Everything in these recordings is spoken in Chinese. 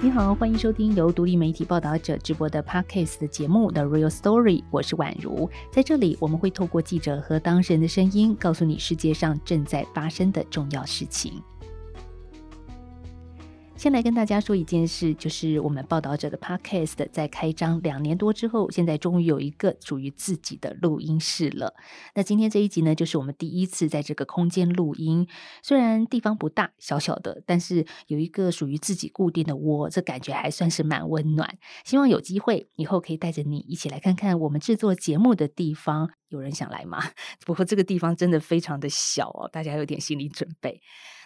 你好，欢迎收听由独立媒体报道者直播的 Podcast 的节目《The Real Story》，我是宛如。在这里，我们会透过记者和当事人的声音，告诉你世界上正在发生的重要事情。先来跟大家说一件事，就是我们报道者的 Podcast 在开张两年多之后，现在终于有一个属于自己的录音室了。那今天这一集呢，就是我们第一次在这个空间录音。虽然地方不大，小小的，但是有一个属于自己固定的窝，这感觉还算是蛮温暖。希望有机会以后可以带着你一起来看看我们制作节目的地方。有人想来吗？不过这个地方真的非常的小哦，大家有点心理准备。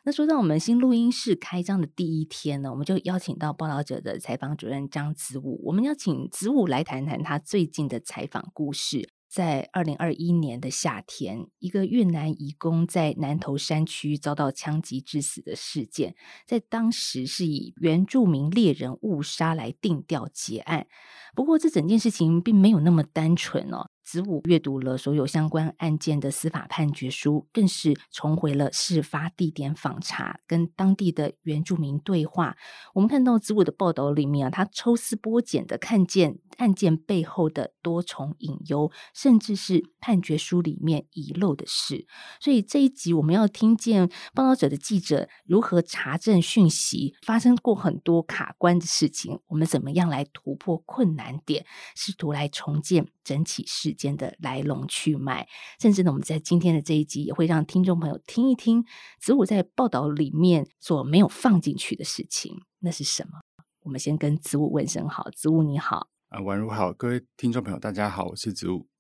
那说到我们新录音室开张的第一天呢，我们就邀请到报道者的采访主任张子武，我们要请子武来谈谈他最近的采访故事。在二零二一年的夏天，一个越南移工在南投山区遭到枪击致死的事件，在当时是以原住民猎人误杀来定调结案。不过，这整件事情并没有那么单纯哦。子午阅读了所有相关案件的司法判决书，更是重回了事发地点访查，跟当地的原住民对话。我们看到子午的报道里面啊，他抽丝剥茧的看见案件背后的多重隐忧，甚至是判决书里面遗漏的事。所以这一集我们要听见报道者的记者如何查证讯息，发生过很多卡关的事情，我们怎么样来突破困难点，试图来重建整起事件的来龙去脉，甚至呢，我们在今天的这一集也会让听众朋友听一听子午在报道里面所没有放进去的事情，那是什么？我们先跟子午问声好，子午你好，啊，宛如好，各位听众朋友大家好，我是子午。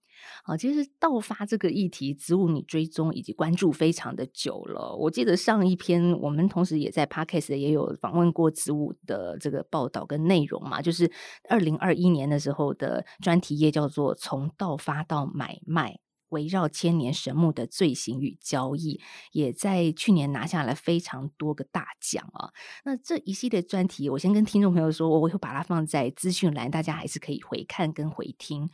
好，其实盗发这个议题，子武你追踪以及关注非常的久了。我记得上一篇我们同时也在 Podcast 也有访问过子武的这个报道跟内容嘛，就是二零二一年的时候的专题页叫做《从盗发到买卖：围绕千年神木的罪行与交易》，也在去年拿下了非常多个大奖啊。那这一系列专题，我先跟听众朋友说，我会把它放在资讯栏，大家还是可以回看跟回听。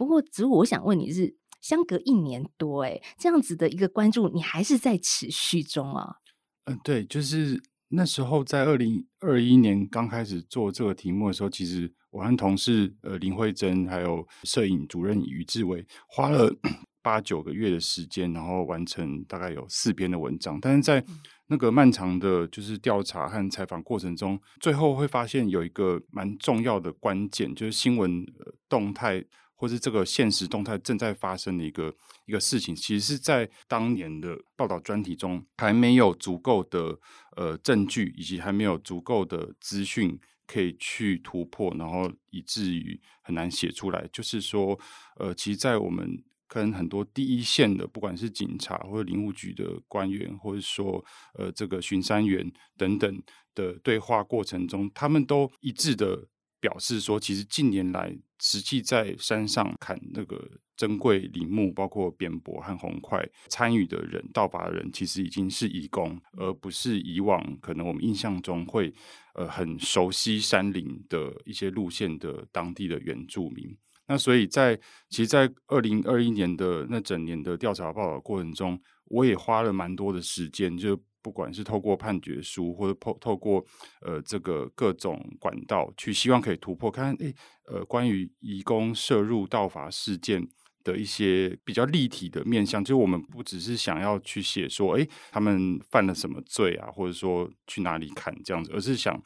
不过，子武，我想问你是相隔一年多，哎，这样子的一个关注，你还是在持续中啊？嗯、呃，对，就是那时候在二零二一年刚开始做这个题目的时候，其实我和同事呃林慧珍还有摄影主任于志伟花了 八九个月的时间，然后完成大概有四篇的文章。但是在那个漫长的就是调查和采访过程中，最后会发现有一个蛮重要的关键，就是新闻动态。或是这个现实动态正在发生的一个一个事情，其实是在当年的报道专题中还没有足够的呃证据，以及还没有足够的资讯可以去突破，然后以至于很难写出来。就是说，呃，其实，在我们跟很多第一线的，不管是警察或者林务局的官员，或者说呃这个巡山员等等的对话过程中，他们都一致的。表示说，其实近年来实际在山上砍那个珍贵林木，包括扁柏和红桧，参与的人、盗伐的人，其实已经是移工，而不是以往可能我们印象中会呃很熟悉山林的一些路线的当地的原住民。那所以在其实，在二零二一年的那整年的调查报道过程中，我也花了蛮多的时间就。不管是透过判决书，或者透透过呃这个各种管道去，希望可以突破，看诶呃关于移工涉入盗伐事件的一些比较立体的面向，就我们不只是想要去写说，诶他们犯了什么罪啊，或者说去哪里砍这样子，而是想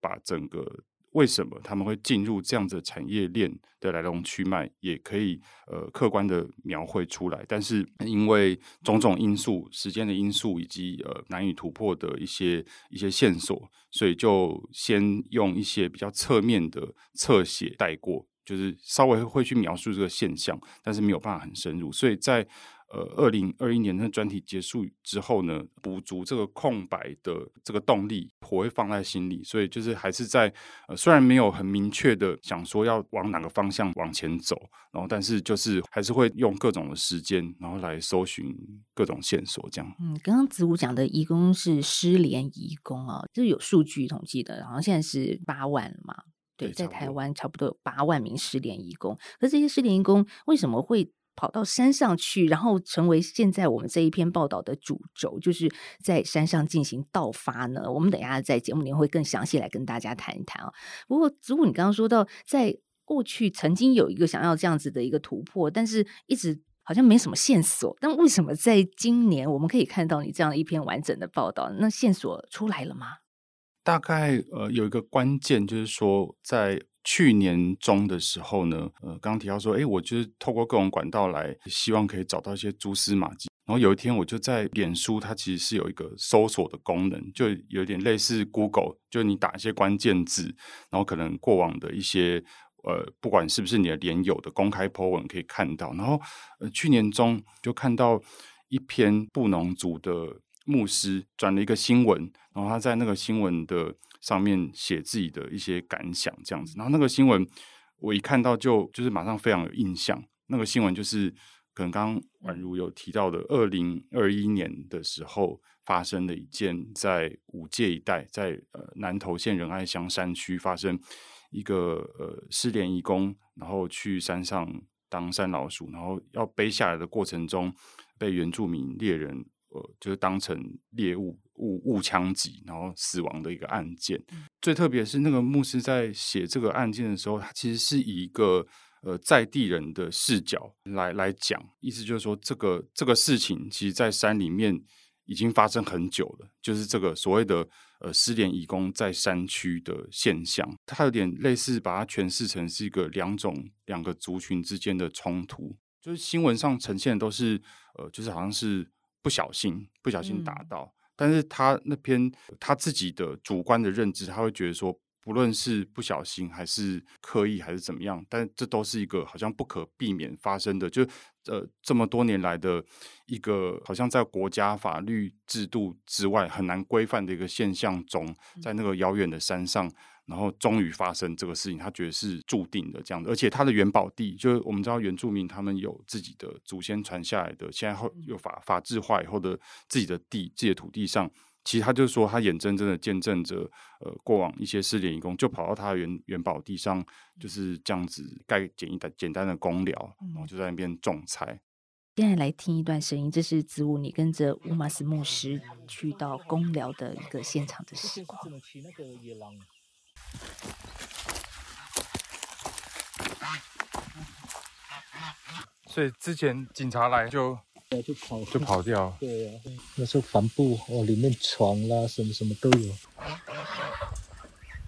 把整个。为什么他们会进入这样子的产业链的来龙去脉，也可以呃客观的描绘出来。但是因为种种因素、时间的因素以及呃难以突破的一些一些线索，所以就先用一些比较侧面的侧写带过，就是稍微会去描述这个现象，但是没有办法很深入。所以在呃，二零二一年的专题结束之后呢，补足这个空白的这个动力，我会放在心里。所以就是还是在呃，虽然没有很明确的想说要往哪个方向往前走，然后但是就是还是会用各种的时间，然后来搜寻各种线索，这样。嗯，刚刚子午讲的移工是失联移工啊，就是有数据统计的，然后现在是八万了嘛？对，在台湾差不多有八万名失联义工。可是这些失联义工为什么会？跑到山上去，然后成为现在我们这一篇报道的主轴，就是在山上进行盗伐呢？我们等一下在节目里面会更详细来跟大家谈一谈啊。不过，如果你刚刚说到，在过去曾经有一个想要这样子的一个突破，但是一直好像没什么线索。但为什么在今年我们可以看到你这样一篇完整的报道？那线索出来了吗？大概呃有一个关键就是说在。去年中的时候呢，呃，刚刚提到说，哎，我就是透过各种管道来，希望可以找到一些蛛丝马迹。然后有一天，我就在脸书，它其实是有一个搜索的功能，就有点类似 Google，就你打一些关键字，然后可能过往的一些，呃，不管是不是你的连友的公开 po 文可以看到。然后，呃，去年中就看到一篇布农族的牧师转了一个新闻，然后他在那个新闻的。上面写自己的一些感想，这样子。然后那个新闻，我一看到就就是马上非常有印象。那个新闻就是可能刚刚宛如有提到的，二零二一年的时候发生的一件，在五界一带，在呃南投县仁爱乡山区发生一个呃失联义工，然后去山上当山老鼠，然后要背下来的过程中，被原住民猎人。呃，就是当成猎物误误枪击，然后死亡的一个案件。嗯、最特别是那个牧师在写这个案件的时候，他其实是以一个呃在地人的视角来来讲，意思就是说，这个这个事情其实，在山里面已经发生很久了，就是这个所谓的呃失联义工在山区的现象，它有点类似把它诠释成是一个两种两个族群之间的冲突，就是新闻上呈现的都是呃，就是好像是。不小心，不小心打到，嗯、但是他那篇他自己的主观的认知，他会觉得说，不论是不小心还是刻意还是怎么样，但这都是一个好像不可避免发生的，就呃这么多年来的一个好像在国家法律制度之外很难规范的一个现象中，在那个遥远的山上。然后终于发生这个事情，他觉得是注定的这样的，而且他的元宝地，就是我们知道原住民他们有自己的祖先传下来的，现在后有法法制化以后的自己的地，自己的土地上，其实他就说他眼睁睁的见证着，呃，过往一些失联义工就跑到他的原元宝地上，就是这样子盖简易的简单的公寮，然后就在那边种菜。现在来听一段声音，这是子午你跟着乌马斯牧师去到公寮的一个现场的时光。所以之前警察来就就跑就跑掉。对呀、啊，那时候帆布哦，里面床啦什么什么都有。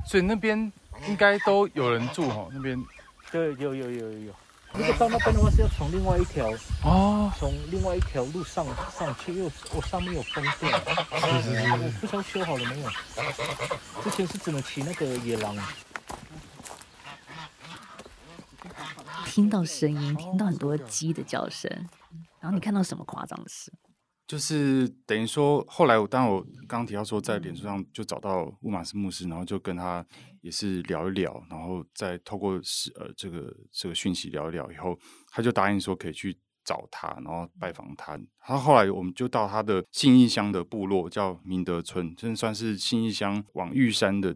所以那边应该都有人住哦，那边。对，有有有有有。如果到那边的话，是要从另外一条哦，从另外一条路上上去，因为我上面有封掉。是是是。我不知道修好了没有？之前是只能骑那个野狼。听到声音，听到很多鸡的叫声，然后你看到什么夸张的事？就是等于说，后来我当我刚刚提到说，在脸书上就找到乌马斯牧师，然后就跟他也是聊一聊，然后再透过是呃这个这个讯息聊一聊以后，他就答应说可以去找他，然后拜访他。他后来我们就到他的信义乡的部落，叫明德村，真的算是信义乡往玉山的。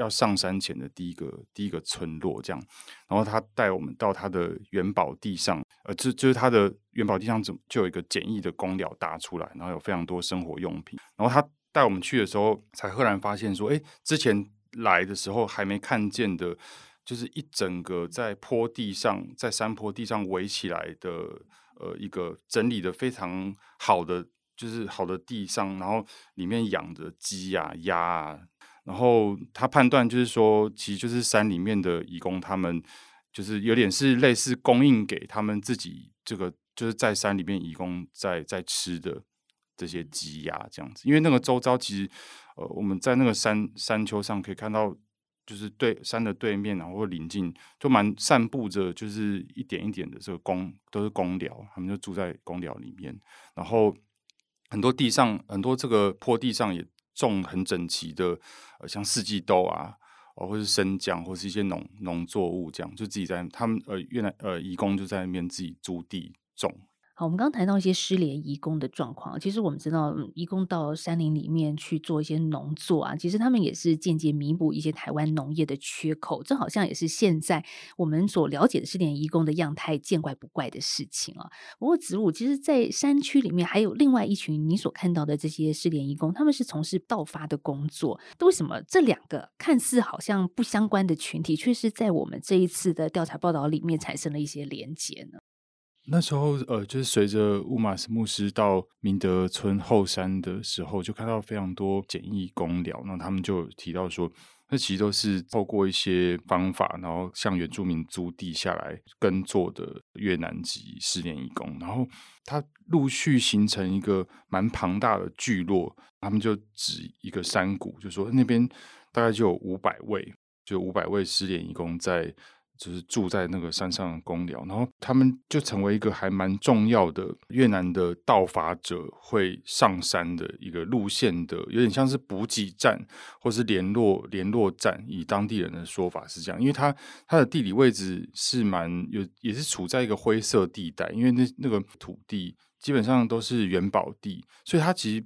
要上山前的第一个第一个村落，这样，然后他带我们到他的元宝地上，呃，就就是他的元宝地上，怎就有一个简易的工寮搭出来，然后有非常多生活用品。然后他带我们去的时候，才赫然发现说，哎，之前来的时候还没看见的，就是一整个在坡地上，在山坡地上围起来的，呃，一个整理的非常好的，就是好的地上，然后里面养着鸡啊、鸭啊。然后他判断就是说，其实就是山里面的移工，他们就是有点是类似供应给他们自己这个，就是在山里面移工在在吃的这些鸡鸭这样子。因为那个周遭其实，呃，我们在那个山山丘上可以看到，就是对山的对面，然后临近就蛮散布着，就是一点一点的这个工都是公寮，他们就住在公寮里面。然后很多地上，很多这个坡地上也。种很整齐的，呃，像四季豆啊，哦，或是生姜，或是一些农农作物，这样就自己在他们呃，越南呃，义工就在那边自己租地种。好，我们刚刚谈到一些失联移工的状况。其实我们知道，移工到山林里面去做一些农作啊，其实他们也是间接弥补一些台湾农业的缺口。这好像也是现在我们所了解的失联移工的样态，见怪不怪的事情啊。不过子午，其实，在山区里面还有另外一群你所看到的这些失联移工，他们是从事盗伐的工作。为什么这两个看似好像不相关的群体，却是在我们这一次的调查报道里面产生了一些连结呢？那时候，呃，就是随着乌马斯牧师到明德村后山的时候，就看到非常多简易工寮。那他们就提到说，那其实都是透过一些方法，然后向原住民租地下来耕作的越南籍失联移工。然后他陆续形成一个蛮庞大的聚落。他们就指一个山谷，就说那边大概就有五百位，就五百位失联移工在。就是住在那个山上的公寮，然后他们就成为一个还蛮重要的越南的盗伐者会上山的一个路线的，有点像是补给站或是联络联络站。以当地人的说法是这样，因为它它的地理位置是蛮有，也是处在一个灰色地带，因为那那个土地基本上都是元宝地，所以它其实。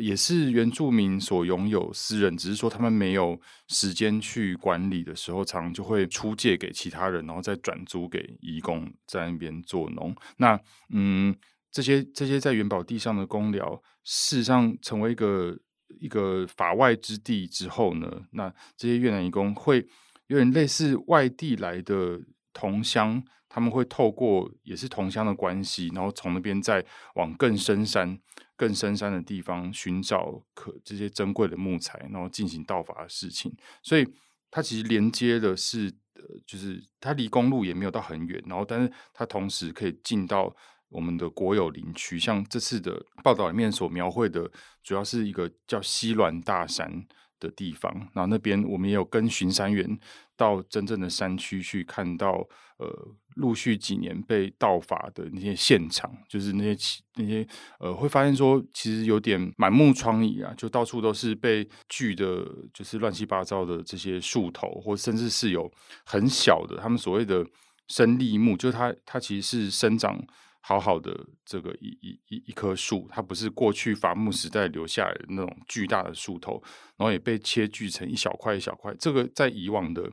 也是原住民所拥有私人，只是说他们没有时间去管理的时候，常常就会出借给其他人，然后再转租给移工在那边做农。那嗯，这些这些在元宝地上的工寮，事实上成为一个一个法外之地之后呢，那这些越南移工会有点类似外地来的同乡，他们会透过也是同乡的关系，然后从那边再往更深山。更深山的地方寻找可这些珍贵的木材，然后进行盗伐的事情。所以它其实连接的是，呃，就是它离公路也没有到很远，然后但是它同时可以进到我们的国有林区。像这次的报道里面所描绘的，主要是一个叫西峦大山的地方，然后那边我们也有跟巡山员到真正的山区去看到，呃。陆续几年被盗伐的那些现场，就是那些那些呃，会发现说，其实有点满目疮痍啊，就到处都是被锯的，就是乱七八糟的这些树头，或甚至是有很小的，他们所谓的生立木，就它它其实是生长好好的这个一一一一棵树，它不是过去伐木时代留下来的那种巨大的树头，然后也被切锯成一小块一小块，这个在以往的。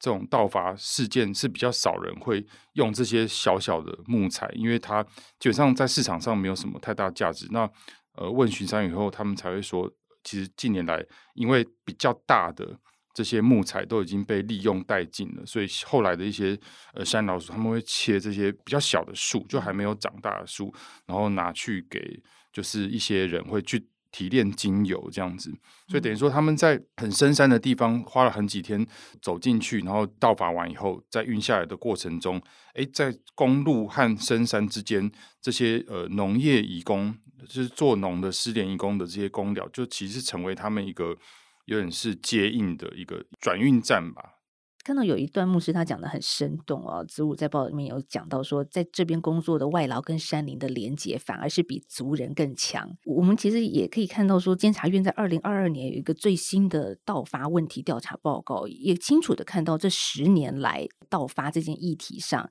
这种盗伐事件是比较少人会用这些小小的木材，因为它基本上在市场上没有什么太大价值。那呃，问巡山以后，他们才会说，其实近年来因为比较大的这些木材都已经被利用殆尽了，所以后来的一些呃山老鼠他们会切这些比较小的树，就还没有长大的树，然后拿去给就是一些人会去。提炼精油这样子，所以等于说他们在很深山的地方花了很几天走进去，然后道法完以后，在运下来的过程中，哎，在公路和深山之间，这些呃农业移工，就是做农的失联移工的这些工寮，就其实成为他们一个有点是接应的一个转运站吧。看到有一段牧师他讲得很生动哦，子午在报里面有讲到说，在这边工作的外劳跟山林的连结反而是比族人更强。我们其实也可以看到说，监察院在二零二二年有一个最新的盗伐问题调查报告，也清楚的看到这十年来盗伐这件议题上，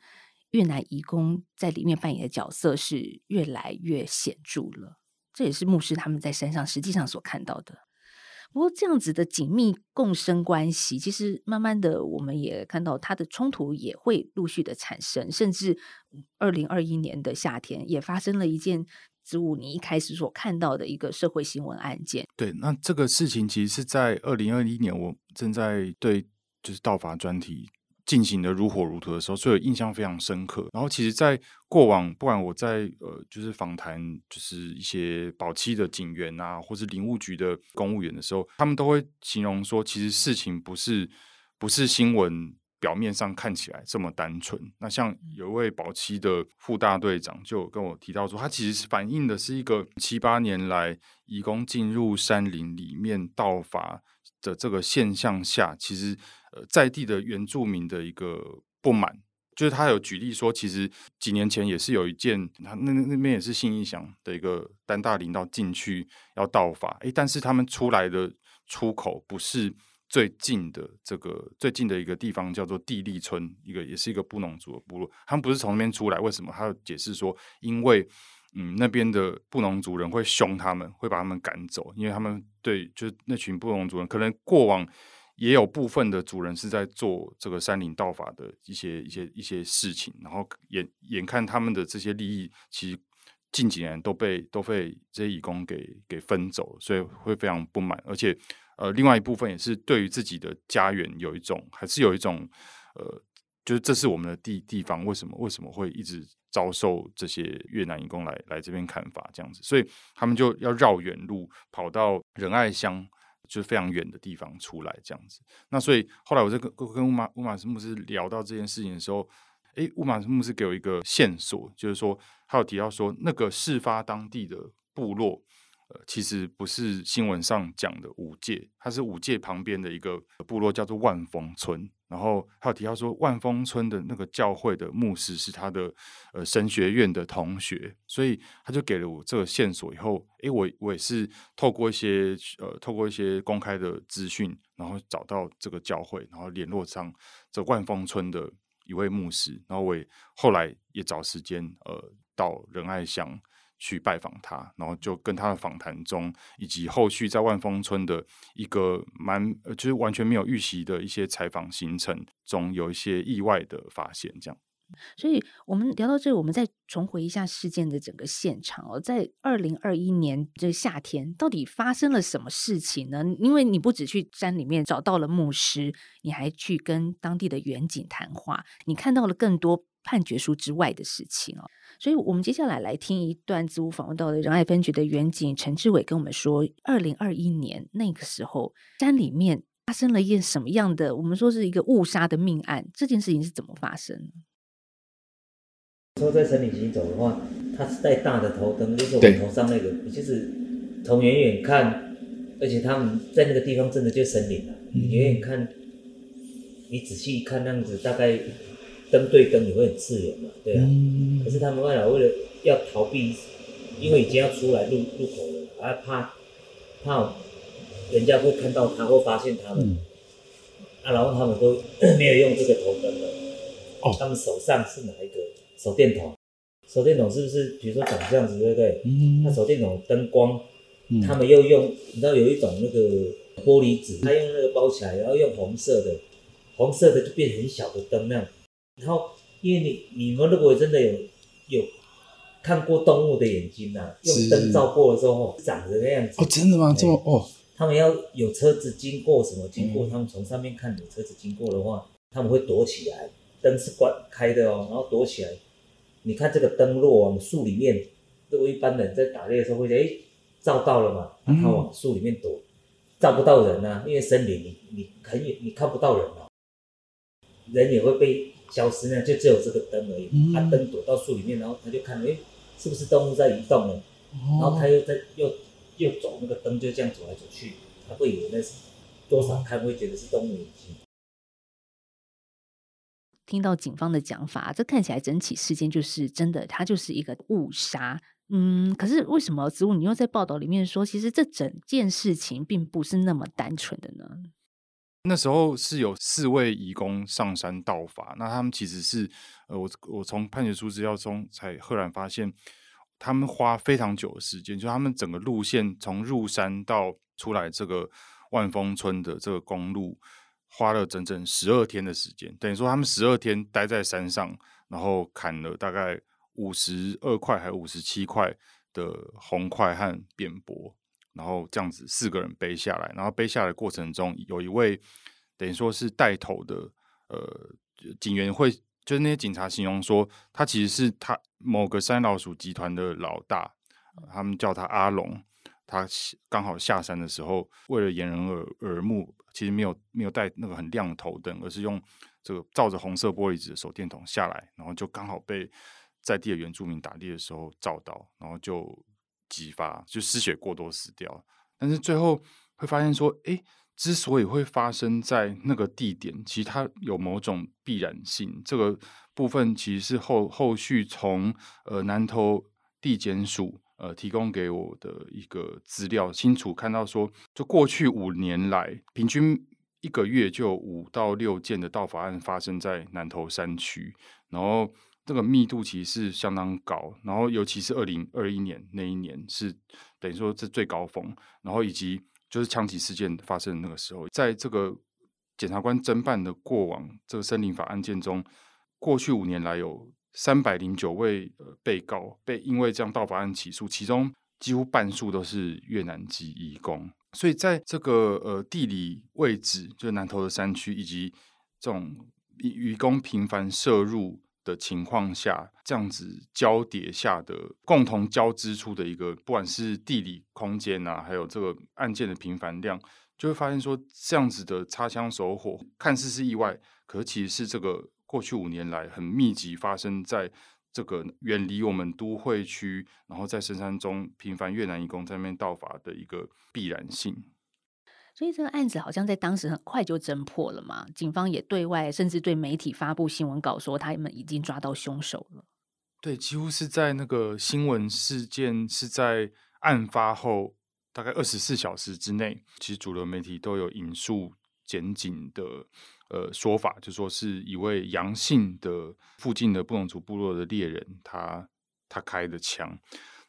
越南移工在里面扮演的角色是越来越显著了。这也是牧师他们在山上实际上所看到的。不过这样子的紧密共生关系，其实慢慢的我们也看到它的冲突也会陆续的产生，甚至二零二一年的夏天也发生了一件植物你一开始所看到的一个社会新闻案件。对，那这个事情其实是在二零二一年，我正在对就是道法专题。进行的如火如荼的时候，所以印象非常深刻。然后，其实，在过往，不管我在呃，就是访谈，就是一些保期的警员啊，或是林务局的公务员的时候，他们都会形容说，其实事情不是不是新闻表面上看起来这么单纯。那像有一位保期的副大队长就跟我提到说，他其实反映的是一个七八年来移工进入山林里面盗伐的这个现象下，其实。呃，在地的原住民的一个不满，就是他有举例说，其实几年前也是有一件，他那那边也是信义祥的一个丹大林道进去要道法，诶，但是他们出来的出口不是最近的这个最近的一个地方叫做地利村，一个也是一个布农族的部落。他们不是从那边出来，为什么？他解释说，因为嗯那边的布农族人会凶他们，会把他们赶走，因为他们对就是那群布农族人，可能过往也有部分的主人是在做这个山林道法的一些一些一些事情，然后眼眼看他们的这些利益，其实近几年都被都被这些义工给给分走，所以会非常不满，而且。呃，另外一部分也是对于自己的家园有一种，还是有一种，呃，就是这是我们的地地方，为什么为什么会一直遭受这些越南义工来来这边砍伐这样子？所以他们就要绕远路跑到仁爱乡，就是非常远的地方出来这样子。那所以后来我在跟跟乌马乌马斯牧师聊到这件事情的时候，诶，乌马斯牧师给我一个线索，就是说他有提到说那个事发当地的部落。呃，其实不是新闻上讲的五界，它是五界旁边的一个部落，叫做万丰村。然后还有提到说，万丰村的那个教会的牧师是他的呃神学院的同学，所以他就给了我这个线索。以后，诶，我我也是透过一些呃，透过一些公开的资讯，然后找到这个教会，然后联络上这万丰村的一位牧师。然后我也后来也找时间呃到仁爱乡。去拜访他，然后就跟他的访谈中，以及后续在万丰村的一个蛮，就是完全没有预习的一些采访行程中，有一些意外的发现。这样，所以我们聊到这，我们再重回一下事件的整个现场哦。在二零二一年这夏天，到底发生了什么事情呢？因为你不只去山里面找到了牧师，你还去跟当地的远景谈话，你看到了更多判决书之外的事情哦。所以，我们接下来来听一段子午访问到的仁爱分局的远警陈志伟跟我们说，二零二一年那个时候，山里面发生了一件什么样的，我们说是一个误杀的命案，这件事情是怎么发生的？说在森林行走的话，他是带大的头灯，就是我们头上那个，你就是从远远看，而且他们在那个地方真的就森林了，你远远看，你仔细看那样子，大概。灯对灯你会很刺眼嘛？对啊，嗯、可是他们为了为了要逃避，因为已经要出来入入口了，还怕怕人家会看到他，会发现他们，嗯、啊，然后他们都没有用这个头灯了。哦，他们手上是哪一个手电筒？手电筒是不是比如说长这样子，对不对？嗯，那手电筒灯光，嗯、他们又用，你知道有一种那个玻璃纸，他用那个包起来，然后用红色的，红色的就变很小的灯那样。然后，因为你你们如果真的有有看过动物的眼睛呐、啊，用灯照过的时候，长得那样子哦，真的吗？这么哦，他们要有车子经过什么经过，嗯、他们从上面看有车子经过的话，他们会躲起来，灯是关开的哦，然后躲起来。你看这个灯落往树里面，如果一般人在打猎的时候会哎，照到了嘛，他往树里面躲，嗯、照不到人啊，因为森林你你很远，你看不到人哦，人也会被。消失呢，就只有这个灯而已。嗯、他灯躲到树里面，然后他就看，哎，是不是动物在移动呢？哦、然后他又在又又走那个灯，就这样走来走去，他会以为那是多少看会觉得是动物眼睛。听到警方的讲法，这看起来整起事件就是真的，它就是一个误杀。嗯，可是为什么植物你又在报道里面说，其实这整件事情并不是那么单纯的呢？那时候是有四位移工上山盗伐，那他们其实是，呃，我我从判决书资料中才赫然发现，他们花非常久的时间，就他们整个路线从入山到出来这个万丰村的这个公路，花了整整十二天的时间，等于说他们十二天待在山上，然后砍了大概五十二块还五十七块的红块和扁柏。然后这样子四个人背下来，然后背下来的过程中，有一位等于说是带头的呃警员会，就是那些警察形容说，他其实是他某个山老鼠集团的老大，他们叫他阿龙。他刚好下山的时候，为了掩人耳耳目，其实没有没有带那个很亮的头灯，而是用这个照着红色玻璃纸的手电筒下来，然后就刚好被在地的原住民打猎的时候照到，然后就。激发就失血过多死掉，但是最后会发现说，诶，之所以会发生在那个地点，其实它有某种必然性。这个部分其实是后后续从呃南投地检署呃提供给我的一个资料，清楚看到说，就过去五年来，平均一个月就五到六件的盗伐案发生在南投山区，然后这个密度其实是相当高，然后尤其是二零二一年那一年是等于说是最高峰，然后以及就是枪击事件发生的那个时候，在这个检察官侦办的过往这个森林法案件中，过去五年来有三百零九位呃被告被因为这样盗伐案起诉，其中几乎半数都是越南籍移工。所以在这个呃地理位置，就是南投的山区，以及这种移工频繁涉入的情况下，这样子交叠下的共同交织出的一个，不管是地理空间啊，还有这个案件的频繁量，就会发现说，这样子的擦枪走火，看似是意外，可其实是这个过去五年来很密集发生在。这个远离我们都会区，然后在深山中频繁越南移工在那边盗伐的一个必然性。所以这个案子好像在当时很快就侦破了嘛，警方也对外甚至对媒体发布新闻稿说他们已经抓到凶手了。对，几乎是在那个新闻事件是在案发后大概二十四小时之内，其实主流媒体都有引述检警的。呃，说法就说是一位阳性的附近的布隆族部落的猎人，他他开的枪。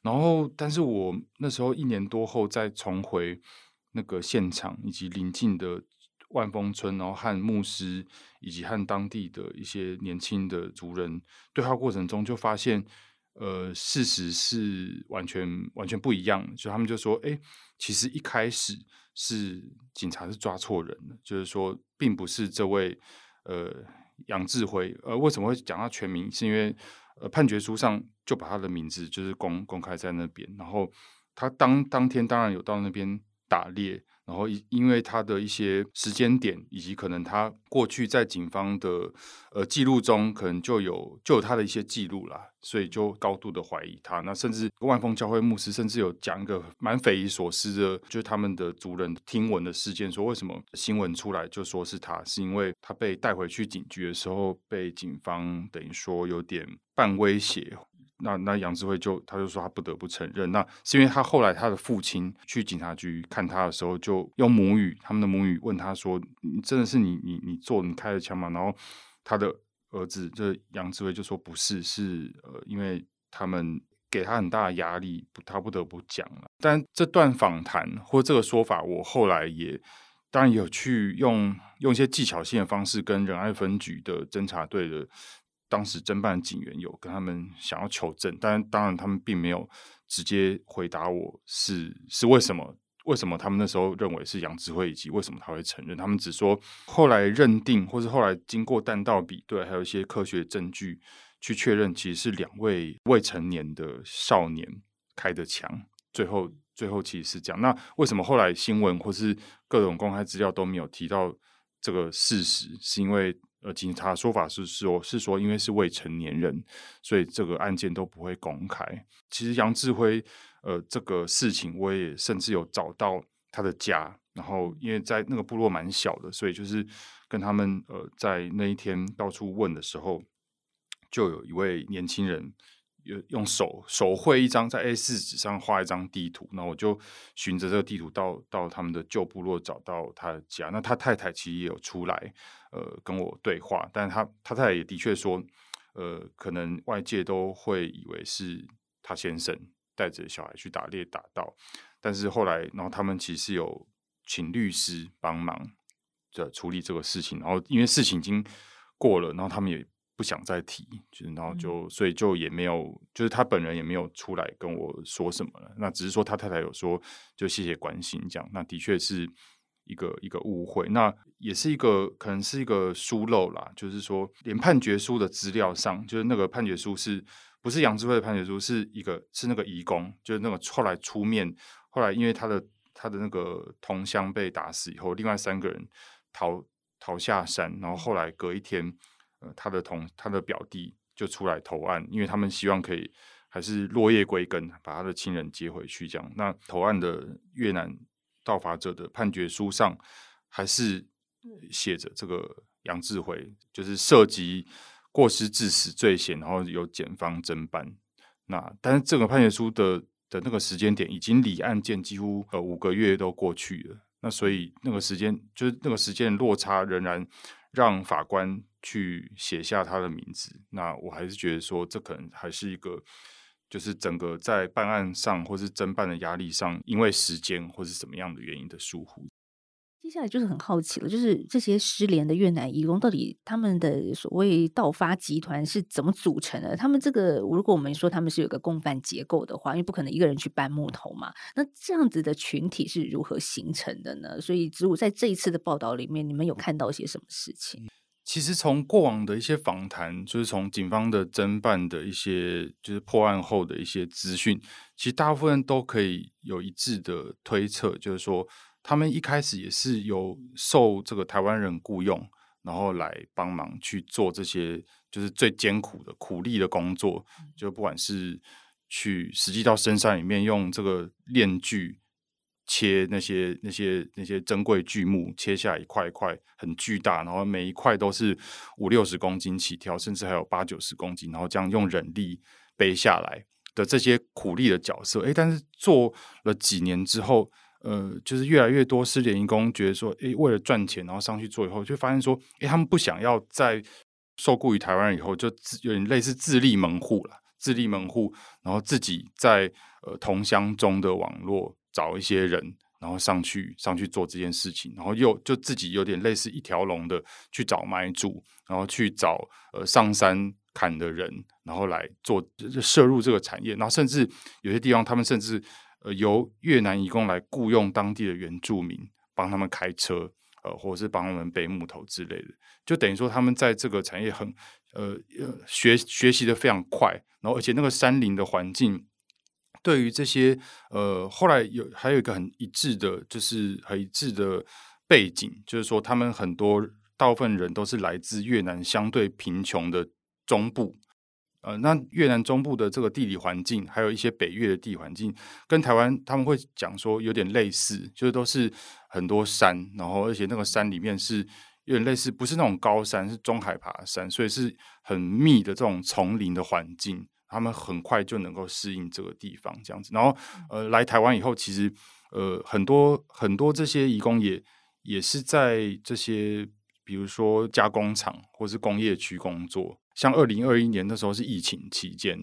然后，但是我那时候一年多后再重回那个现场，以及邻近的万丰村，然后和牧师以及和当地的一些年轻的族人对话过程中，就发现，呃，事实是完全完全不一样。就他们就说，哎，其实一开始。是警察是抓错人了，就是说，并不是这位呃杨志辉。呃，为什么会讲他全名？是因为呃判决书上就把他的名字就是公公开在那边，然后他当当天当然有到那边打猎。然后因因为他的一些时间点，以及可能他过去在警方的呃记录中，可能就有就有他的一些记录啦，所以就高度的怀疑他。那甚至万丰教会牧师甚至有讲一个蛮匪夷所思的，就是他们的族人听闻的事件，说为什么新闻出来就说是他，是因为他被带回去警局的时候，被警方等于说有点半威胁。那那杨智慧就他就说他不得不承认，那是因为他后来他的父亲去警察局看他的时候，就用母语他们的母语问他说：“你真的是你你你做你开的枪吗？”然后他的儿子这杨智慧就说：“不是，是呃，因为他们给他很大的压力，他不得不讲了。”但这段访谈或这个说法，我后来也当然有去用用一些技巧性的方式跟仁爱分局的侦查队的。当时侦办警员有跟他们想要求证，但当然他们并没有直接回答我是是为什么？为什么他们那时候认为是杨智慧，以及为什么他会承认？他们只说后来认定，或是后来经过弹道比对，还有一些科学证据去确认，其实是两位未成年的少年开的枪。最后，最后其实是这样。那为什么后来新闻或是各种公开资料都没有提到这个事实？是因为？呃，警察说法是说，是说因为是未成年人，所以这个案件都不会公开。其实杨志辉，呃，这个事情我也甚至有找到他的家，然后因为在那个部落蛮小的，所以就是跟他们呃在那一天到处问的时候，就有一位年轻人。有用手手绘一张在 A 四纸上画一张地图，那我就循着这个地图到到他们的旧部落，找到他的家。那他太太其实也有出来，呃，跟我对话，但他他太太也的确说，呃，可能外界都会以为是他先生带着小孩去打猎打到，但是后来，然后他们其实有请律师帮忙的处理这个事情，然后因为事情已经过了，然后他们也。不想再提，就是然后就所以就也没有，就是他本人也没有出来跟我说什么了。那只是说他太太有说，就谢谢关心这样。那的确是一个一个误会，那也是一个可能是一个疏漏啦。就是说，连判决书的资料上，就是那个判决书是不是杨智慧的判决书？是一个是那个遗工，就是那个后来出面，后来因为他的他的那个同乡被打死以后，另外三个人逃逃下山，然后后来隔一天。呃，他的同他的表弟就出来投案，因为他们希望可以还是落叶归根，把他的亲人接回去。这样，那投案的越南道法者的判决书上还是写着这个杨智辉就是涉及过失致死罪嫌，然后由检方侦办。那但是这个判决书的的那个时间点已经离案件几乎呃五个月都过去了。那所以那个时间就是那个时间落差，仍然让法官去写下他的名字。那我还是觉得说，这可能还是一个，就是整个在办案上或是侦办的压力上，因为时间或是什么样的原因的疏忽。接下来就是很好奇了，就是这些失联的越南移工到底他们的所谓盗发集团是怎么组成的？他们这个如果我们说他们是有个共犯结构的话，因为不可能一个人去搬木头嘛，那这样子的群体是如何形成的呢？所以子午在这一次的报道里面，你们有看到些什么事情？其实从过往的一些访谈，就是从警方的侦办的一些，就是破案后的一些资讯，其实大部分都可以有一致的推测，就是说。他们一开始也是有受这个台湾人雇佣，然后来帮忙去做这些就是最艰苦的苦力的工作，就不管是去实际到深山里面用这个链锯切那些那些那些珍贵巨木，切下一块一块很巨大，然后每一块都是五六十公斤起跳，甚至还有八九十公斤，然后这样用人力背下来的这些苦力的角色，诶，但是做了几年之后。呃，就是越来越多失联移工觉得说，诶，为了赚钱，然后上去做以后，就发现说，诶，他们不想要再受雇于台湾人以后，就自有点类似自立门户了，自立门户，然后自己在呃同乡中的网络找一些人，然后上去上去做这件事情，然后又就自己有点类似一条龙的去找买主，然后去找呃上山砍的人，然后来做摄入这个产业，然后甚至有些地方他们甚至。呃，由越南移工来雇佣当地的原住民，帮他们开车，呃，或者是帮他们背木头之类的，就等于说他们在这个产业很呃呃学学习的非常快，然后而且那个山林的环境，对于这些呃后来有还有一个很一致的，就是很一致的背景，就是说他们很多大部分人都是来自越南相对贫穷的中部。呃，那越南中部的这个地理环境，还有一些北越的地理环境，跟台湾他们会讲说有点类似，就是都是很多山，然后而且那个山里面是有点类似，不是那种高山，是中海拔山，所以是很密的这种丛林的环境，他们很快就能够适应这个地方这样子。然后呃，来台湾以后，其实呃很多很多这些移工也也是在这些比如说加工厂或是工业区工作。像二零二一年那时候是疫情期间，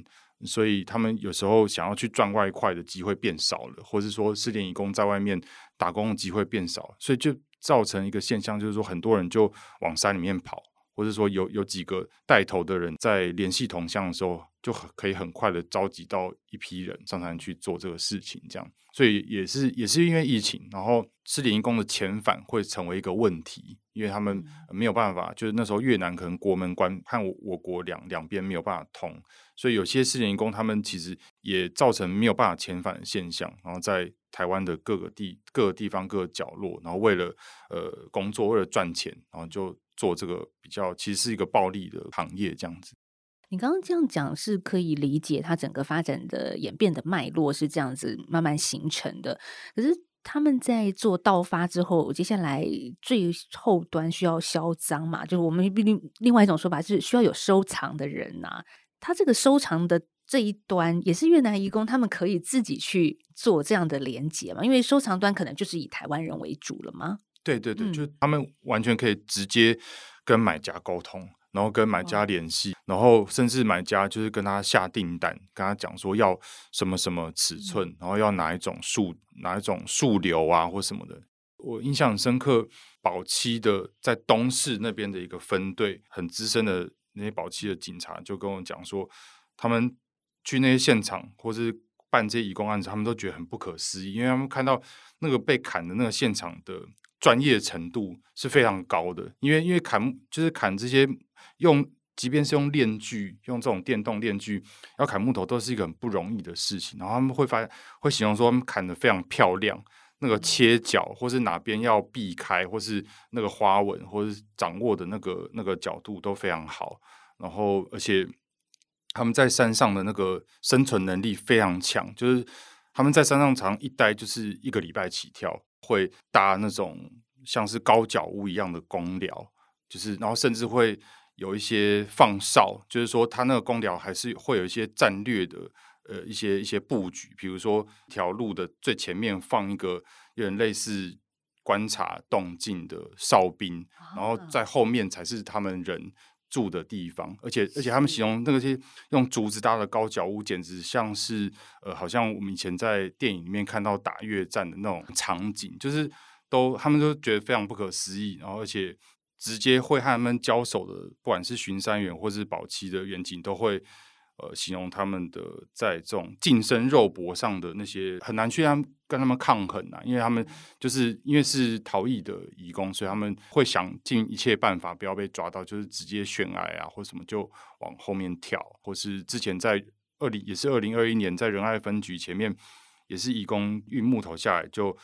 所以他们有时候想要去赚外快的机会变少了，或是说失联移工在外面打工的机会变少，所以就造成一个现象，就是说很多人就往山里面跑，或者说有有几个带头的人在联系同乡的时候，就很可以很快的召集到一批人上山去做这个事情，这样，所以也是也是因为疫情，然后失联移工的遣返会成为一个问题。因为他们没有办法，就是那时候越南可能国门关和我我国两两边没有办法通，所以有些失联移工他们其实也造成没有办法遣返的现象，然后在台湾的各个地各个地方各个角落，然后为了呃工作为了赚钱，然后就做这个比较其实是一个暴利的行业这样子。你刚刚这样讲是可以理解，它整个发展的演变的脉络是这样子慢慢形成的，可是。他们在做盗发之后，接下来最后端需要销赃嘛？就是我们另另外一种说法是需要有收藏的人呐、他这个收藏的这一端也是越南移工，他们可以自己去做这样的连接嘛？因为收藏端可能就是以台湾人为主了吗？对对对，嗯、就他们完全可以直接跟买家沟通。然后跟买家联系，然后甚至买家就是跟他下订单，跟他讲说要什么什么尺寸，然后要哪一种树，哪一种树瘤啊或什么的。我印象很深刻，保期的在东市那边的一个分队，很资深的那些保期的警察就跟我讲说，他们去那些现场或是办这些移工案子，他们都觉得很不可思议，因为他们看到那个被砍的那个现场的专业程度是非常高的，因为因为砍就是砍这些。用，即便是用链锯，用这种电动链锯，要砍木头都是一个很不容易的事情。然后他们会发现，会形容说，他们砍的非常漂亮，那个切角或是哪边要避开，或是那个花纹，或是掌握的那个那个角度都非常好。然后，而且他们在山上的那个生存能力非常强，就是他们在山上常一待就是一个礼拜起跳，会搭那种像是高脚屋一样的工寮，就是然后甚至会。有一些放哨，就是说他那个工寮还是会有一些战略的呃一些一些布局，比如说条路的最前面放一个有点类似观察动静的哨兵，然后在后面才是他们人住的地方，而且而且他们形容那个些用竹子搭的高脚屋，简直像是呃，好像我们以前在电影里面看到打越战的那种场景，就是都他们都觉得非常不可思议，然后而且直接会和他们交手的，不管是巡山员或是保期的远景，都会。呃，形容他们的在这种近身肉搏上的那些很难去他们跟他们抗衡啊，因为他们就是因为是逃逸的移工，所以他们会想尽一切办法不要被抓到，就是直接悬崖啊或什么就往后面跳，或是之前在二零也是二零二一年在仁爱分局前面也是移工运木头下来就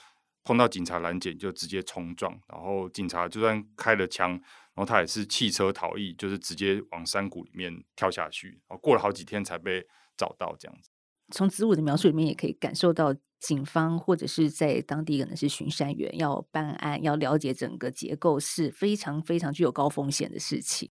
碰到警察拦截就直接冲撞，然后警察就算开了枪。然后他也是弃车逃逸，就是直接往山谷里面跳下去，然后过了好几天才被找到这样子。从子午的描述里面也可以感受到，警方或者是在当地可能是巡山员要办案，要了解整个结构是非常非常具有高风险的事情，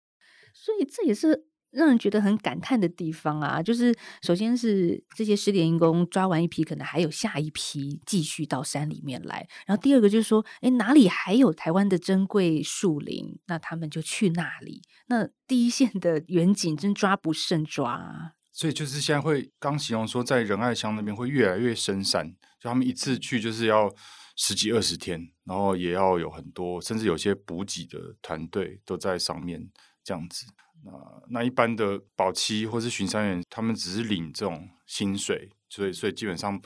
所以这也是。让人觉得很感叹的地方啊，就是首先是这些失联工抓完一批，可能还有下一批继续到山里面来。然后第二个就是说，哎，哪里还有台湾的珍贵树林，那他们就去那里。那第一线的远景真抓不胜抓啊。所以就是现在会刚形容说，在仁爱乡那边会越来越深山，就他们一次去就是要十几二十天，然后也要有很多，甚至有些补给的团队都在上面这样子。那那一般的保期或是巡山员，他们只是领这种薪水，所以所以基本上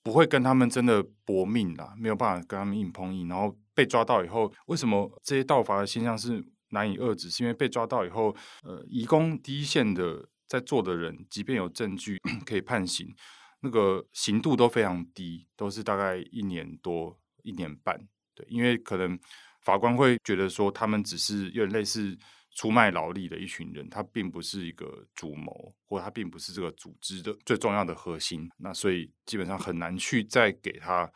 不会跟他们真的搏命啦，没有办法跟他们硬碰硬。然后被抓到以后，为什么这些盗伐的现象是难以遏制？是因为被抓到以后，呃，移工第一线的在做的人，即便有证据 可以判刑，那个刑度都非常低，都是大概一年多、一年半。对，因为可能法官会觉得说，他们只是有点类似。出卖劳力的一群人，他并不是一个主谋，或他并不是这个组织的最重要的核心。那所以基本上很难去再给他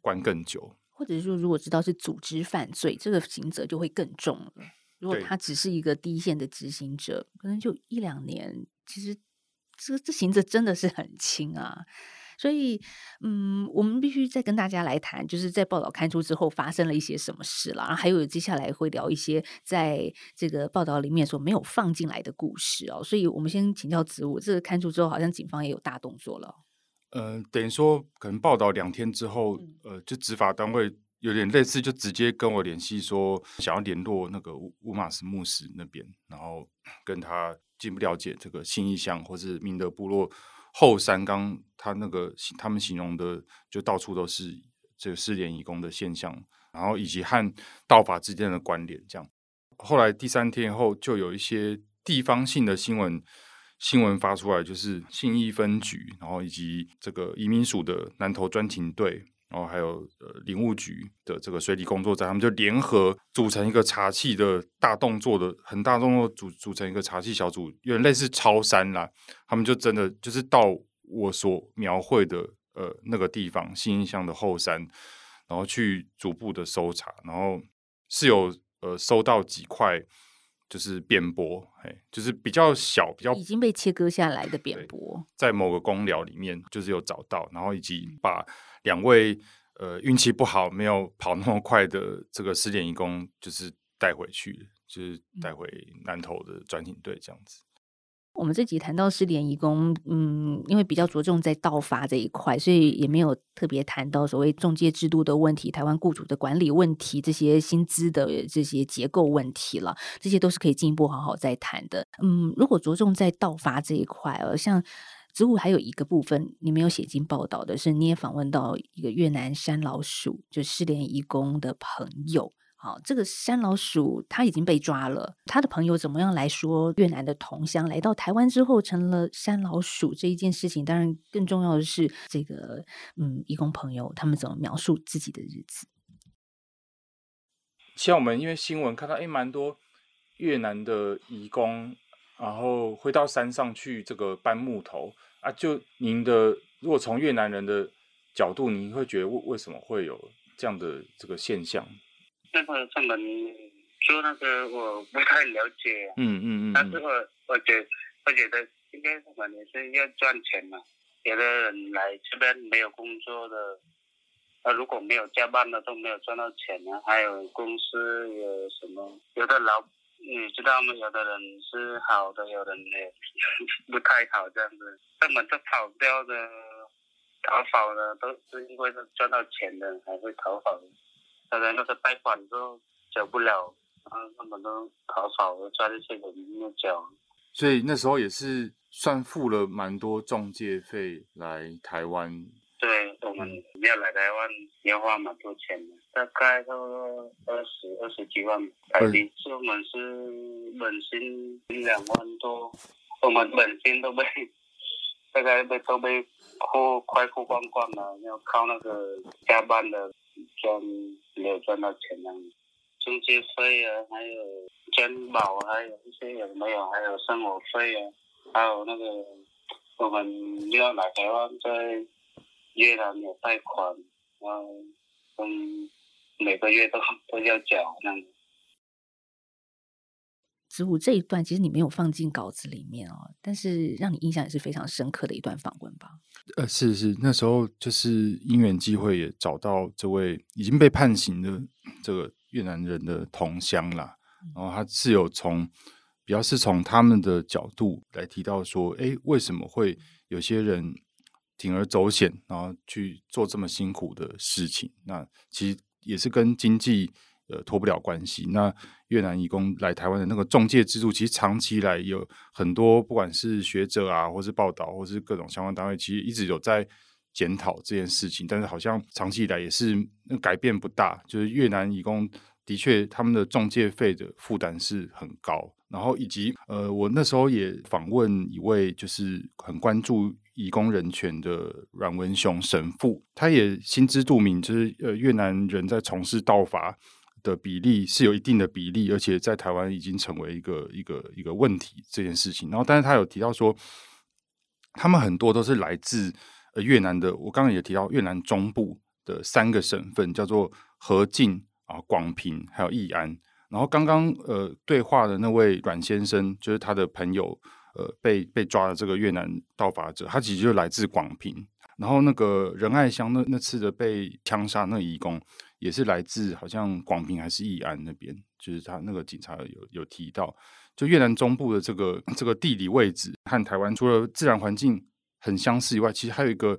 关更久，或者是说，如果知道是组织犯罪，这个刑责就会更重了。如果他只是一个第一线的执行者，可能就一两年，其实这这刑责真的是很轻啊。所以，嗯，我们必须再跟大家来谈，就是在报道刊出之后发生了一些什么事了，然后还有接下来会聊一些在这个报道里面所没有放进来的故事哦。所以我们先请教子午，这个刊出之后，好像警方也有大动作了。呃，等于说可能报道两天之后，嗯、呃，就执法单位有点类似，就直接跟我联系说，想要联络那个乌马斯牧师那边，然后跟他进一步了解这个新义乡或是明德部落。后山刚他那个他们形容的就到处都是这个失联遗工的现象，然后以及和道法之间的关联，这样。后来第三天后就有一些地方性的新闻新闻发出来，就是信义分局，然后以及这个移民署的南投专勤队。然后还有呃，林务局的这个水利工作站，他们就联合组成一个查器的大动作的很大动作组组成一个查器小组，有点类似超山啦。他们就真的就是到我所描绘的呃那个地方信义乡的后山，然后去逐步的搜查，然后是有呃搜到几块就是扁柏，哎，就是比较小比较已经被切割下来的扁柏，在某个公寮里面就是有找到，然后以及把。两位呃运气不好没有跑那么快的这个失联移工，就是带回去，就是带回南投的专勤队这样子。我们这集谈到失联移工，嗯，因为比较着重在盗伐这一块，所以也没有特别谈到所谓中介制度的问题、台湾雇主的管理问题、这些薪资的这些结构问题了。这些都是可以进一步好好再谈的。嗯，如果着重在盗伐这一块，呃，像。子午还有一个部分你没有写进报道的是，你也访问到一个越南山老鼠，就失联移工的朋友。好，这个山老鼠他已经被抓了，他的朋友怎么样来说越南的同乡来到台湾之后成了山老鼠这一件事情？当然，更重要的是这个嗯，移工朋友他们怎么描述自己的日子？像我们因为新闻看到，哎，蛮多越南的移工。然后回到山上去这个搬木头啊，就您的如果从越南人的角度，您会觉得为为什么会有这样的这个现象？那个他们说那个我不太了解，嗯嗯嗯，但是我我觉我觉得应该他们也是要赚钱嘛，有的人来这边没有工作的，啊，如果没有加班的都没有赚到钱呢。还有公司有什么？有的老你知道吗？有的人是好的，有的人也 不太好，这样子根本就跑掉的、逃跑的，都是因为是赚到钱的才会逃跑的。有的那个贷款都缴不了，然后他们都逃跑了，抓这些人没有缴。所以那时候也是算付了蛮多中介费来台湾。对，我们要来台湾要花蛮多钱的，大概都二十二十几万台币。是我们是本薪两万多，我们本薪都被 大概被都被哭快哭光光了，要靠那个加班的赚，没有赚到钱呢。中介费啊，还有健保，还有一些有没有？还有生活费啊，还有那个我们要来台湾在。越南有贷款，然后嗯，每个月都都要缴这样子。子午这一段其实你没有放进稿子里面哦，但是让你印象也是非常深刻的一段访问吧？呃，是是，那时候就是因缘际会也找到这位已经被判刑的这个越南人的同乡啦，嗯、然后他是有从比较是从他们的角度来提到说，哎，为什么会有些人？铤而走险，然后去做这么辛苦的事情，那其实也是跟经济呃脱不了关系。那越南移工来台湾的那个中介制度，其实长期以来有很多不管是学者啊，或是报道，或是各种相关单位，其实一直有在检讨这件事情。但是好像长期以来也是改变不大，就是越南移工的确他们的中介费的负担是很高。然后以及呃，我那时候也访问一位就是很关注。移工人权的阮文雄神父，他也心知肚明，就是呃越南人在从事盗伐的比例是有一定的比例，而且在台湾已经成为一个一个一个问题这件事情。然后，但是他有提到说，他们很多都是来自呃越南的，我刚刚也提到越南中部的三个省份，叫做河静啊、广平还有义安。然后刚刚呃对话的那位阮先生，就是他的朋友。呃，被被抓的这个越南盗伐者，他其实就来自广平。然后那个仁爱乡那那次的被枪杀那个移工，也是来自好像广平还是义安那边。就是他那个警察有有提到，就越南中部的这个这个地理位置和台湾除了自然环境很相似以外，其实还有一个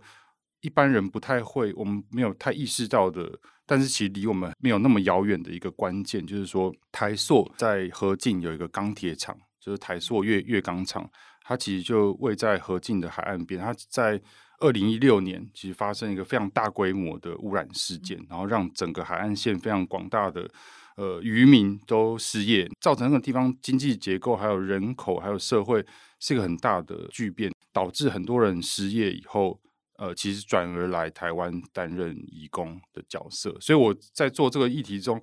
一般人不太会，我们没有太意识到的，但是其实离我们没有那么遥远的一个关键，就是说台塑在河静有一个钢铁厂。就是台塑越越钢厂，它其实就位在河静的海岸边。它在二零一六年其实发生一个非常大规模的污染事件，然后让整个海岸线非常广大的呃渔民都失业，造成那个地方经济结构、还有人口、还有社会是一个很大的巨变，导致很多人失业以后，呃，其实转而来台湾担任义工的角色。所以我在做这个议题中。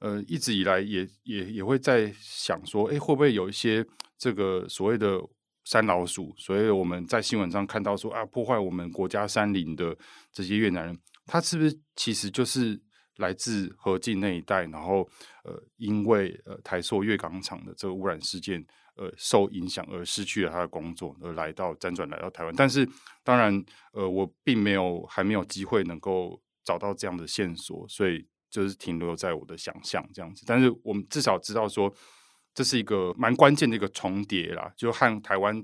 呃，一直以来也也也会在想说，哎，会不会有一些这个所谓的山老鼠？所以我们在新闻上看到说啊，破坏我们国家山林的这些越南人，他是不是其实就是来自河静那一带？然后呃，因为呃台塑越港厂的这个污染事件，呃，受影响而失去了他的工作，而来到辗转来到台湾。但是当然，呃，我并没有还没有机会能够找到这样的线索，所以。就是停留在我的想象这样子，但是我们至少知道说，这是一个蛮关键的一个重叠啦，就和台湾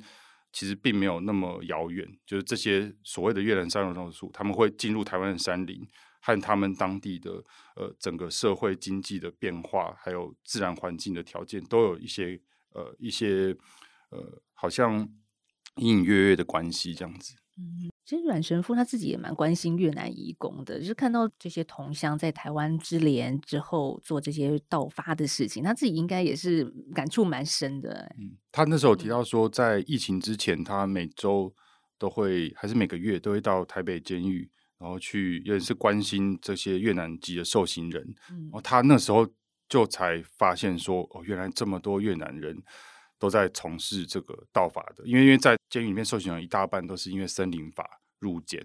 其实并没有那么遥远。就是这些所谓的越南山老鼠，他们会进入台湾的山林，和他们当地的呃整个社会经济的变化，还有自然环境的条件，都有一些呃一些呃好像隐隐约约的关系这样子。嗯，其实阮神父他自己也蛮关心越南移工的，就是看到这些同乡在台湾之联之后做这些盗发的事情，他自己应该也是感触蛮深的。嗯，他那时候提到说，在疫情之前，他每周都会还是每个月都会到台北监狱，然后去也是关心这些越南籍的受刑人。嗯，然后他那时候就才发现说，哦，原来这么多越南人。都在从事这个道法的，因为因为在监狱里面受刑人一大半都是因为森林法入监，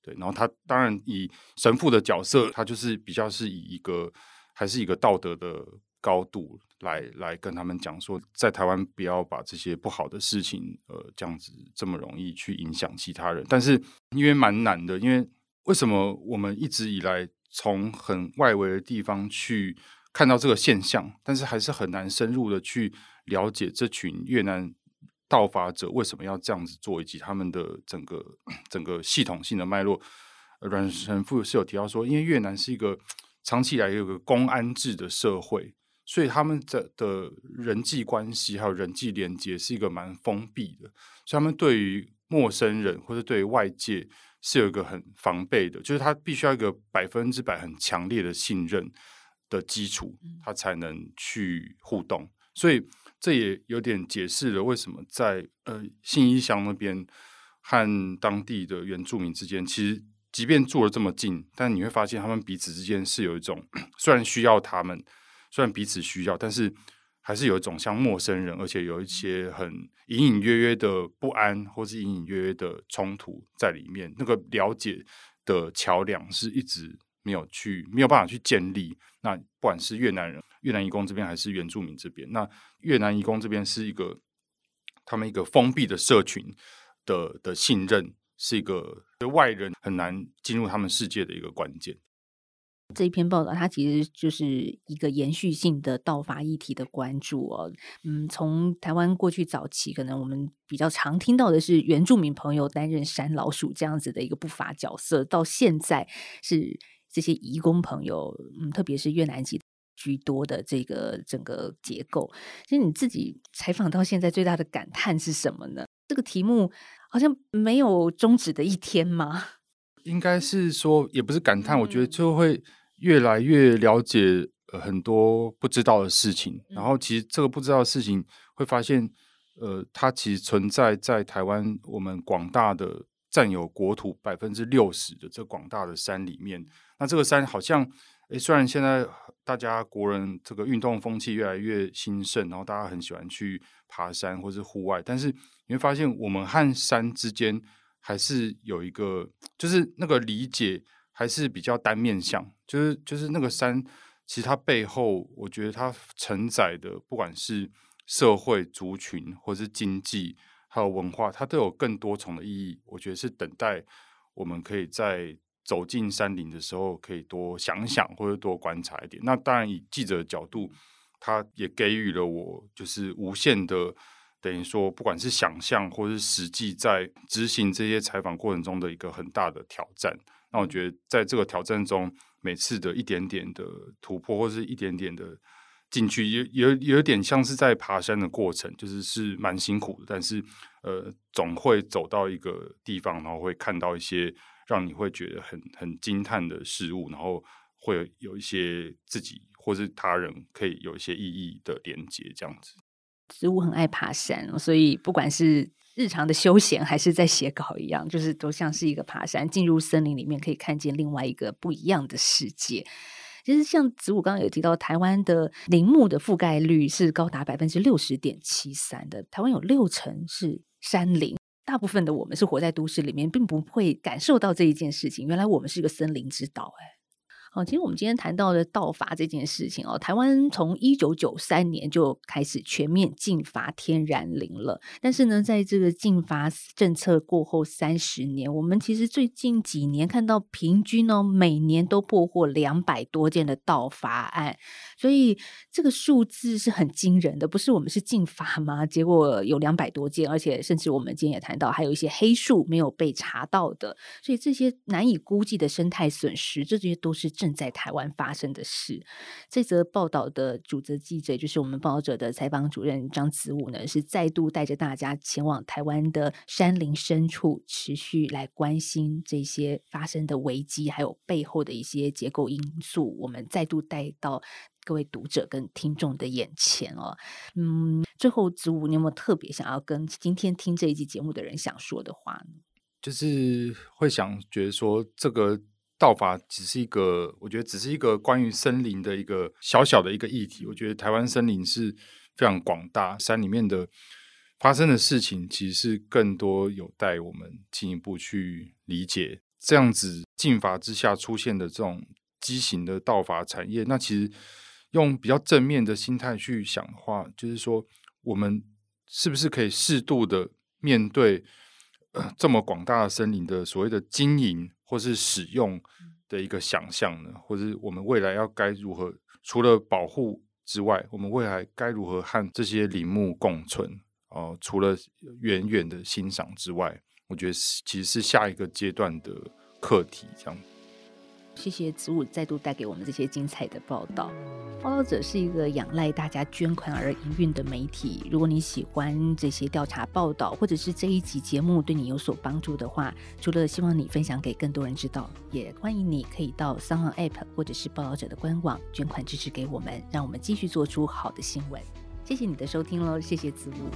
对，然后他当然以神父的角色，他就是比较是以一个还是一个道德的高度来来跟他们讲说，在台湾不要把这些不好的事情，呃，这样子这么容易去影响其他人，但是因为蛮难的，因为为什么我们一直以来从很外围的地方去看到这个现象，但是还是很难深入的去了解这群越南盗伐者为什么要这样子做，以及他们的整个整个系统性的脉络。阮神父是有提到说，因为越南是一个长期以来有个公安制的社会，所以他们的的人际关系还有人际连接是一个蛮封闭的，所以他们对于陌生人或者对于外界是有一个很防备的，就是他必须要一个百分之百很强烈的信任的基础，他才能去互动。所以这也有点解释了为什么在呃信义乡那边和当地的原住民之间，其实。即便住了这么近，但你会发现他们彼此之间是有一种，虽然需要他们，虽然彼此需要，但是还是有一种像陌生人，而且有一些很隐隐约约的不安，或是隐隐约约的冲突在里面。那个了解的桥梁是一直没有去，没有办法去建立。那不管是越南人、越南移工这边，还是原住民这边，那越南移工这边是一个他们一个封闭的社群的的信任。是一个外人很难进入他们世界的一个关键。这一篇报道，它其实就是一个延续性的盗伐议题的关注哦。嗯，从台湾过去早期，可能我们比较常听到的是原住民朋友担任山老鼠这样子的一个不法角色，到现在是这些移工朋友，嗯，特别是越南籍居多的这个整个结构。其实你自己采访到现在最大的感叹是什么呢？这个题目。好像没有终止的一天吗？应该是说，也不是感叹，嗯、我觉得就会越来越了解呃很多不知道的事情。嗯、然后，其实这个不知道的事情，会发现呃，它其实存在在台湾我们广大的占有国土百分之六十的这广大的山里面。那这个山好像，诶，虽然现在大家国人这个运动风气越来越兴盛，然后大家很喜欢去爬山或是户外，但是。你会发现，我们和山之间还是有一个，就是那个理解还是比较单面向，就是就是那个山，其实它背后，我觉得它承载的，不管是社会族群，或是经济，还有文化，它都有更多重的意义。我觉得是等待我们可以在走进山林的时候，可以多想想，或者多观察一点。那当然，以记者的角度，他也给予了我就是无限的。等于说，不管是想象或是实际在执行这些采访过程中的一个很大的挑战，那我觉得在这个挑战中，每次的一点点的突破，或是一点点的进去，有有有点像是在爬山的过程，就是是蛮辛苦的，但是呃，总会走到一个地方，然后会看到一些让你会觉得很很惊叹的事物，然后会有一些自己或是他人可以有一些意义的连接，这样子。植物很爱爬山，所以不管是日常的休闲还是在写稿一样，就是都像是一个爬山，进入森林里面可以看见另外一个不一样的世界。其实像子午刚刚有提到，台湾的林木的覆盖率是高达百分之六十点七三的，台湾有六成是山林，大部分的我们是活在都市里面，并不会感受到这一件事情。原来我们是一个森林之岛，哎。哦，其实我们今天谈到的盗伐这件事情哦，台湾从一九九三年就开始全面禁伐天然林了。但是呢，在这个禁伐政策过后三十年，我们其实最近几年看到平均呢，每年都破获两百多件的盗伐案，所以这个数字是很惊人的。不是我们是禁伐吗？结果有两百多件，而且甚至我们今天也谈到，还有一些黑数没有被查到的，所以这些难以估计的生态损失，这些都是。正在台湾发生的事，这则报道的主责记者就是我们报道者的采访主任张子武呢，是再度带着大家前往台湾的山林深处，持续来关心这些发生的危机，还有背后的一些结构因素。我们再度带到各位读者跟听众的眼前哦。嗯，最后子午，你有没有特别想要跟今天听这一集节目的人想说的话呢？就是会想觉得说这个。道法只是一个，我觉得只是一个关于森林的一个小小的一个议题。我觉得台湾森林是非常广大，山里面的发生的事情，其实是更多有待我们进一步去理解。这样子禁伐之下出现的这种畸形的道法产业，那其实用比较正面的心态去想的话，就是说我们是不是可以适度的面对，呃，这么广大的森林的所谓的经营？或是使用的一个想象呢？或者我们未来要该如何？除了保护之外，我们未来该如何和这些林木共存？哦、呃，除了远远的欣赏之外，我觉得其实是下一个阶段的课题，这样。谢谢子午再度带给我们这些精彩的报道。报道者是一个仰赖大家捐款而营运的媒体。如果你喜欢这些调查报道，或者是这一集节目对你有所帮助的话，除了希望你分享给更多人知道，也欢迎你可以到 SoundOn App 或者是报道者的官网捐款支持给我们，让我们继续做出好的新闻。谢谢你的收听喽，谢谢子午。